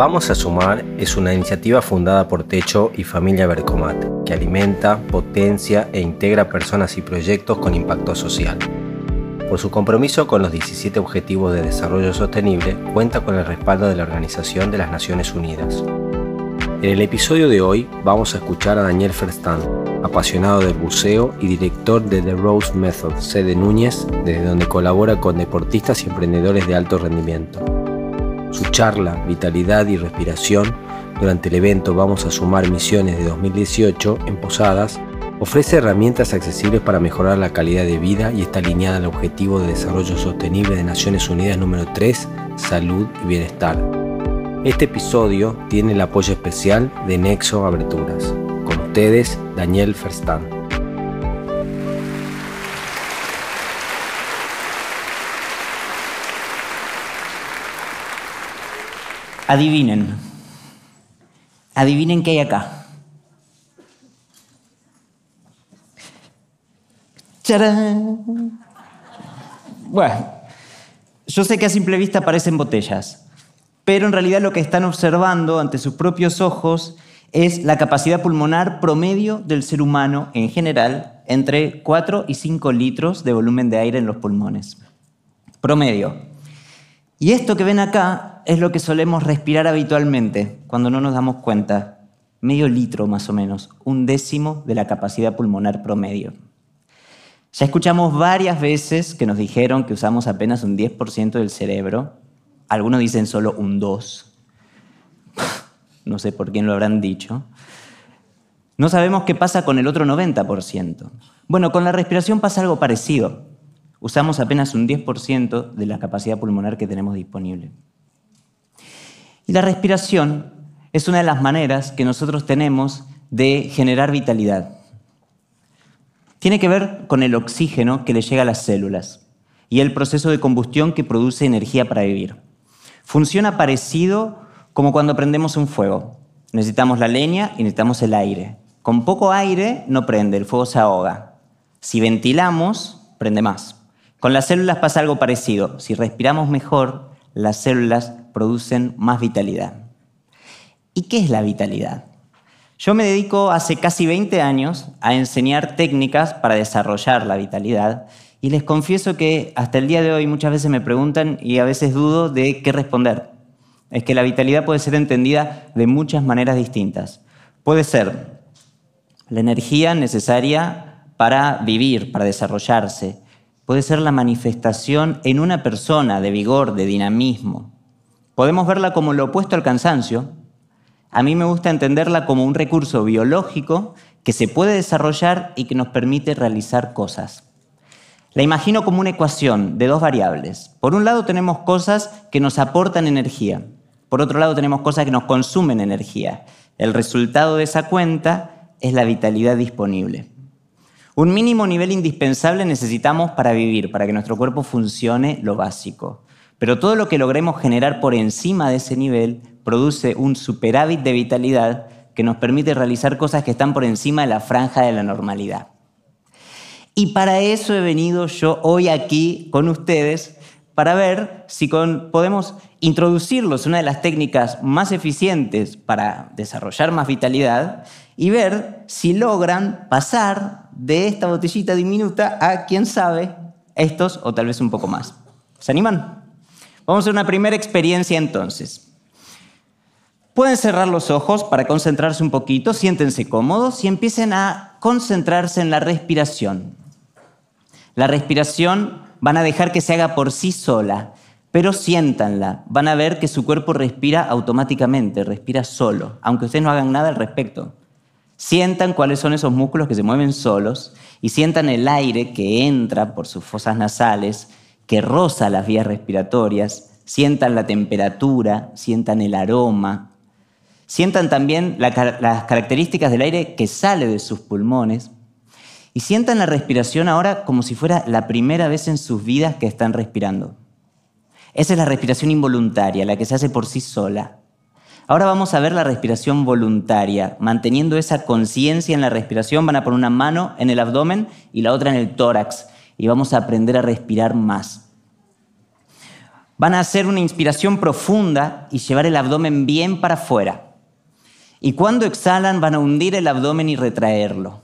Vamos a Sumar es una iniciativa fundada por Techo y Familia Bercomat que alimenta, potencia e integra personas y proyectos con impacto social. Por su compromiso con los 17 Objetivos de Desarrollo Sostenible, cuenta con el respaldo de la Organización de las Naciones Unidas. En el episodio de hoy vamos a escuchar a Daniel Ferstan, apasionado del buceo y director de The Rose Method, sede Núñez, desde donde colabora con deportistas y emprendedores de alto rendimiento. Su charla, vitalidad y respiración durante el evento Vamos a Sumar Misiones de 2018 en Posadas ofrece herramientas accesibles para mejorar la calidad de vida y está alineada al Objetivo de Desarrollo Sostenible de Naciones Unidas número 3, Salud y Bienestar. Este episodio tiene el apoyo especial de Nexo Aberturas. Con ustedes, Daniel Ferstan. Adivinen. Adivinen qué hay acá. ¡Charán! Bueno, yo sé que a simple vista parecen botellas, pero en realidad lo que están observando ante sus propios ojos es la capacidad pulmonar promedio del ser humano en general, entre 4 y 5 litros de volumen de aire en los pulmones. Promedio. Y esto que ven acá es lo que solemos respirar habitualmente cuando no nos damos cuenta. Medio litro más o menos, un décimo de la capacidad pulmonar promedio. Ya escuchamos varias veces que nos dijeron que usamos apenas un 10% del cerebro. Algunos dicen solo un 2%. No sé por quién lo habrán dicho. No sabemos qué pasa con el otro 90%. Bueno, con la respiración pasa algo parecido usamos apenas un 10% de la capacidad pulmonar que tenemos disponible. Y la respiración es una de las maneras que nosotros tenemos de generar vitalidad. Tiene que ver con el oxígeno que le llega a las células y el proceso de combustión que produce energía para vivir. Funciona parecido como cuando prendemos un fuego. Necesitamos la leña y necesitamos el aire. Con poco aire no prende, el fuego se ahoga. Si ventilamos, prende más. Con las células pasa algo parecido. Si respiramos mejor, las células producen más vitalidad. ¿Y qué es la vitalidad? Yo me dedico hace casi 20 años a enseñar técnicas para desarrollar la vitalidad y les confieso que hasta el día de hoy muchas veces me preguntan y a veces dudo de qué responder. Es que la vitalidad puede ser entendida de muchas maneras distintas. Puede ser la energía necesaria para vivir, para desarrollarse puede ser la manifestación en una persona de vigor, de dinamismo. Podemos verla como lo opuesto al cansancio. A mí me gusta entenderla como un recurso biológico que se puede desarrollar y que nos permite realizar cosas. La imagino como una ecuación de dos variables. Por un lado tenemos cosas que nos aportan energía. Por otro lado tenemos cosas que nos consumen energía. El resultado de esa cuenta es la vitalidad disponible. Un mínimo nivel indispensable necesitamos para vivir, para que nuestro cuerpo funcione lo básico. Pero todo lo que logremos generar por encima de ese nivel produce un superávit de vitalidad que nos permite realizar cosas que están por encima de la franja de la normalidad. Y para eso he venido yo hoy aquí con ustedes para ver si podemos introducirlos una de las técnicas más eficientes para desarrollar más vitalidad y ver si logran pasar de esta botellita diminuta a, quién sabe, estos o tal vez un poco más. ¿Se animan? Vamos a una primera experiencia entonces. Pueden cerrar los ojos para concentrarse un poquito, siéntense cómodos y empiecen a concentrarse en la respiración. La respiración van a dejar que se haga por sí sola, pero siéntanla. Van a ver que su cuerpo respira automáticamente, respira solo, aunque ustedes no hagan nada al respecto. Sientan cuáles son esos músculos que se mueven solos y sientan el aire que entra por sus fosas nasales, que roza las vías respiratorias, sientan la temperatura, sientan el aroma, sientan también las características del aire que sale de sus pulmones y sientan la respiración ahora como si fuera la primera vez en sus vidas que están respirando. Esa es la respiración involuntaria, la que se hace por sí sola. Ahora vamos a ver la respiración voluntaria. Manteniendo esa conciencia en la respiración, van a poner una mano en el abdomen y la otra en el tórax. Y vamos a aprender a respirar más. van a hacer una inspiración profunda y llevar el abdomen bien para afuera. Y cuando exhalan van a hundir el abdomen y retraerlo.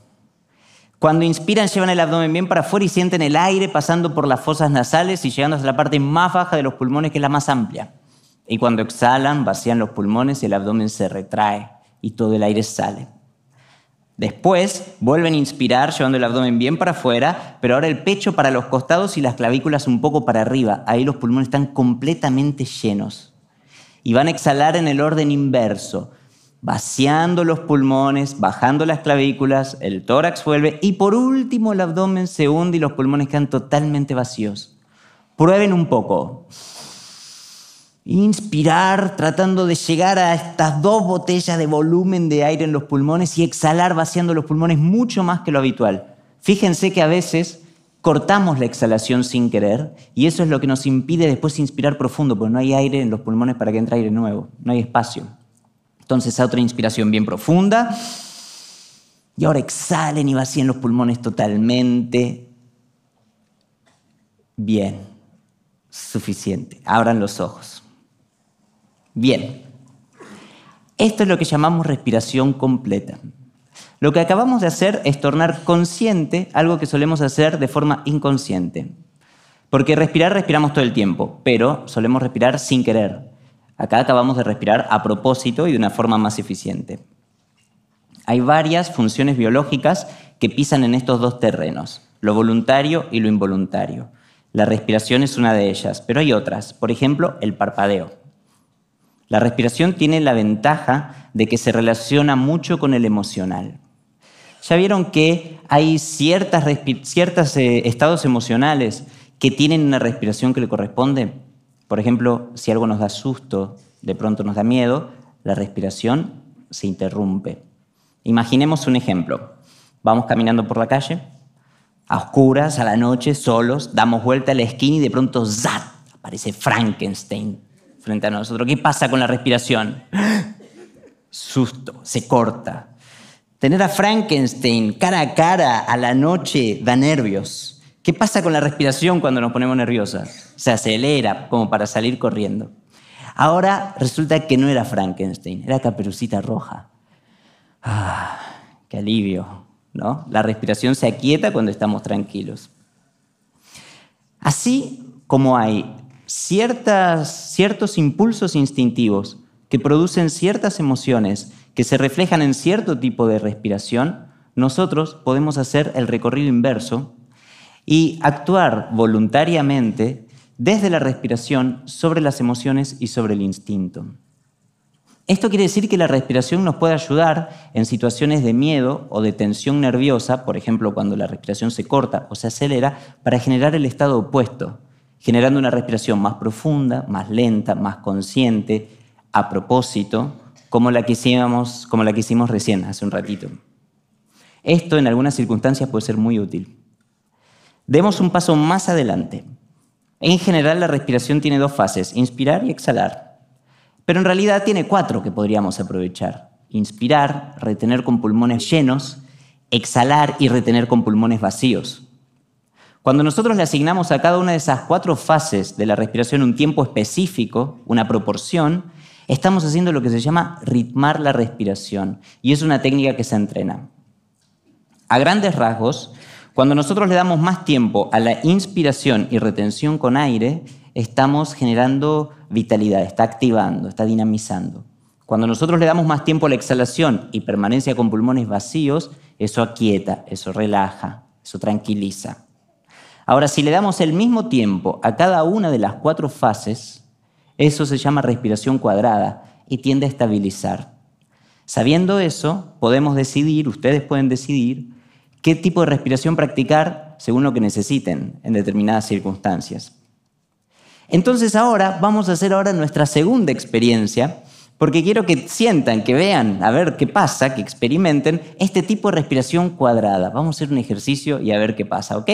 Cuando inspiran llevan el abdomen bien para afuera y sienten el aire pasando por las fosas nasales y llegando hasta la parte más baja de los pulmones que es la más amplia. Y cuando exhalan vacían los pulmones y el abdomen se retrae y todo el aire sale. Después vuelven a inspirar llevando el abdomen bien para afuera, pero ahora el pecho para los costados y las clavículas un poco para arriba. Ahí los pulmones están completamente llenos. Y van a exhalar en el orden inverso, vaciando los pulmones, bajando las clavículas, el tórax vuelve y por último el abdomen se hunde y los pulmones quedan totalmente vacíos. Prueben un poco inspirar tratando de llegar a estas dos botellas de volumen de aire en los pulmones y exhalar vaciando los pulmones mucho más que lo habitual. Fíjense que a veces cortamos la exhalación sin querer y eso es lo que nos impide después inspirar profundo, porque no hay aire en los pulmones para que entre aire nuevo, no hay espacio. Entonces, otra inspiración bien profunda. Y ahora exhalen y vacíen los pulmones totalmente. Bien, suficiente. Abran los ojos. Bien, esto es lo que llamamos respiración completa. Lo que acabamos de hacer es tornar consciente algo que solemos hacer de forma inconsciente. Porque respirar respiramos todo el tiempo, pero solemos respirar sin querer. Acá acabamos de respirar a propósito y de una forma más eficiente. Hay varias funciones biológicas que pisan en estos dos terrenos, lo voluntario y lo involuntario. La respiración es una de ellas, pero hay otras, por ejemplo, el parpadeo. La respiración tiene la ventaja de que se relaciona mucho con el emocional. Ya vieron que hay ciertos eh, estados emocionales que tienen una respiración que le corresponde. Por ejemplo, si algo nos da susto, de pronto nos da miedo, la respiración se interrumpe. Imaginemos un ejemplo. Vamos caminando por la calle, a oscuras, a la noche, solos, damos vuelta a la esquina y de pronto ¡zat! aparece Frankenstein frente a nosotros. ¿Qué pasa con la respiración? Susto, se corta. Tener a Frankenstein cara a cara a la noche da nervios. ¿Qué pasa con la respiración cuando nos ponemos nerviosas? Se acelera como para salir corriendo. Ahora resulta que no era Frankenstein, era Caperucita Roja. Ah, qué alivio, ¿no? La respiración se aquieta cuando estamos tranquilos. Así como hay ciertos impulsos instintivos que producen ciertas emociones que se reflejan en cierto tipo de respiración, nosotros podemos hacer el recorrido inverso y actuar voluntariamente desde la respiración sobre las emociones y sobre el instinto. Esto quiere decir que la respiración nos puede ayudar en situaciones de miedo o de tensión nerviosa, por ejemplo, cuando la respiración se corta o se acelera, para generar el estado opuesto, generando una respiración más profunda, más lenta, más consciente, a propósito, como la que hicimos, recién, hace un ratito. Esto en algunas circunstancias puede ser muy útil. Demos un paso más adelante. En general la respiración tiene dos fases, inspirar y exhalar. Pero en realidad tiene cuatro que podríamos aprovechar. Inspirar, retener con pulmones llenos, exhalar y retener con pulmones vacíos. Cuando nosotros le asignamos a cada una de esas cuatro fases de la respiración un tiempo específico, una proporción, estamos haciendo lo que se llama ritmar la respiración y es una técnica que se entrena. A grandes rasgos, cuando nosotros le damos más tiempo a la inspiración y retención con aire, estamos generando vitalidad, está activando, está dinamizando. Cuando nosotros le damos más tiempo a la exhalación y permanencia con pulmones vacíos, eso aquieta, eso relaja, eso tranquiliza. Ahora, si le damos el mismo tiempo a cada una de las cuatro fases, eso se llama respiración cuadrada y tiende a estabilizar. Sabiendo eso, podemos decidir, ustedes pueden decidir, qué tipo de respiración practicar según lo que necesiten en determinadas circunstancias. Entonces ahora vamos a hacer ahora nuestra segunda experiencia, porque quiero que sientan, que vean, a ver qué pasa, que experimenten este tipo de respiración cuadrada. Vamos a hacer un ejercicio y a ver qué pasa, ¿ok?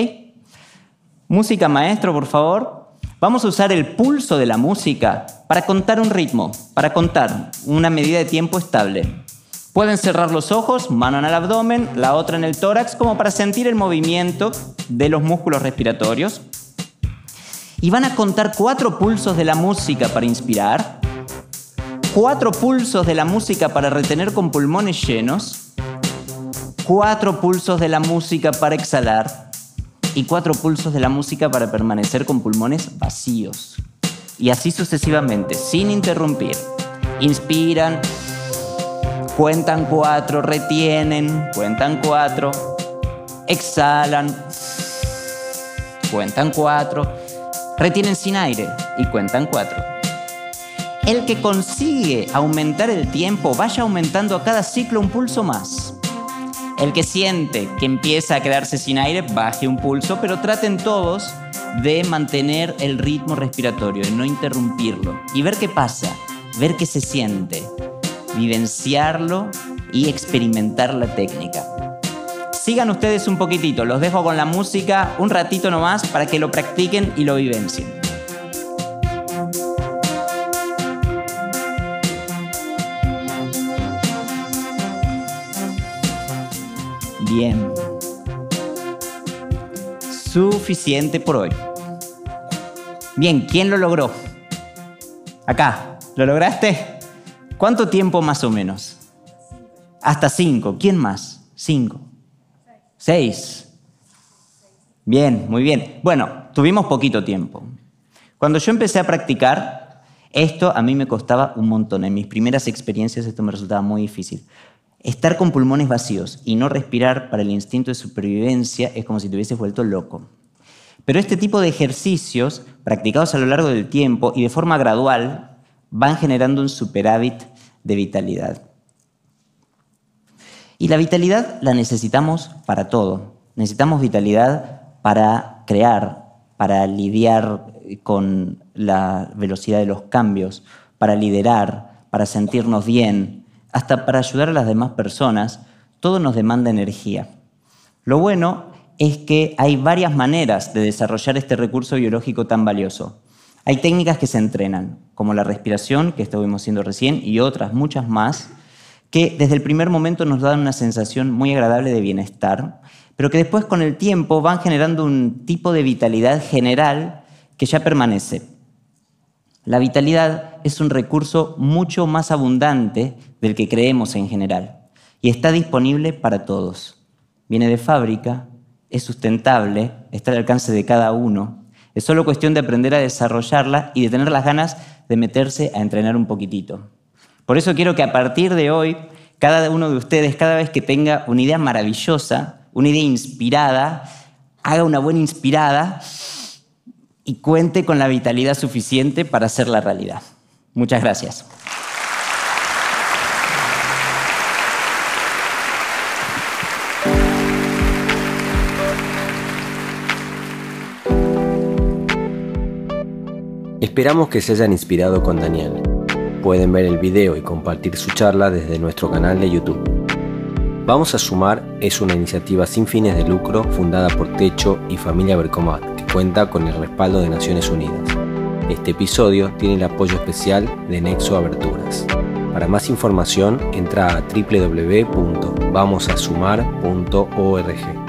Música maestro, por favor. Vamos a usar el pulso de la música para contar un ritmo, para contar una medida de tiempo estable. Pueden cerrar los ojos, mano en el abdomen, la otra en el tórax, como para sentir el movimiento de los músculos respiratorios. y van a contar cuatro pulsos de la música para inspirar, cuatro pulsos de la música para retener con pulmones llenos, cuatro pulsos de la música para exhalar y cuatro pulsos de la música para permanecer con pulmones vacíos. Y así sucesivamente, sin interrumpir. Inspiran, cuentan cuatro, retienen, cuentan cuatro, exhalan, cuentan cuatro, retienen sin aire y cuentan cuatro. El que consigue aumentar el tiempo vaya aumentando a cada ciclo un pulso más. El que siente que empieza a quedarse sin aire, baje un pulso, pero traten todos de mantener el ritmo respiratorio, de no interrumpirlo y ver qué pasa, ver qué se siente, vivenciarlo y experimentar la técnica. Sigan ustedes un poquitito, los dejo con la música un ratito nomás para que lo practiquen y lo vivencien. Bien. Suficiente por hoy. Bien, ¿quién lo logró? Acá, ¿lo lograste? ¿Cuánto tiempo más o menos? Hasta cinco. ¿Quién más? Cinco. Seis. Bien, muy bien. Bueno, tuvimos poquito tiempo. Cuando yo empecé a practicar, esto a mí me costaba un montón. En mis primeras experiencias esto me resultaba muy difícil. Estar con pulmones vacíos y no respirar para el instinto de supervivencia es como si te hubieses vuelto loco. Pero este tipo de ejercicios, practicados a lo largo del tiempo y de forma gradual, van generando un superávit de vitalidad. Y la vitalidad la necesitamos para todo. Necesitamos vitalidad para crear, para lidiar con la velocidad de los cambios, para liderar, para sentirnos bien, hasta para ayudar a las demás personas, todo nos demanda energía. Lo bueno es que hay varias maneras de desarrollar este recurso biológico tan valioso. Hay técnicas que se entrenan, como la respiración, que estuvimos haciendo recién, y otras, muchas más, que desde el primer momento nos dan una sensación muy agradable de bienestar, pero que después con el tiempo van generando un tipo de vitalidad general que ya permanece. La vitalidad es un recurso mucho más abundante del que creemos en general y está disponible para todos. Viene de fábrica, es sustentable, está al alcance de cada uno. Es solo cuestión de aprender a desarrollarla y de tener las ganas de meterse a entrenar un poquitito. Por eso quiero que a partir de hoy, cada uno de ustedes, cada vez que tenga una idea maravillosa, una idea inspirada, haga una buena inspirada y cuente con la vitalidad suficiente para hacer la realidad. Muchas gracias. Esperamos que se hayan inspirado con Daniel. Pueden ver el video y compartir su charla desde nuestro canal de YouTube. Vamos a Sumar es una iniciativa sin fines de lucro fundada por Techo y Familia Bercomat cuenta con el respaldo de Naciones Unidas. Este episodio tiene el apoyo especial de Nexo Aberturas. Para más información entra a www.vamosasumar.org.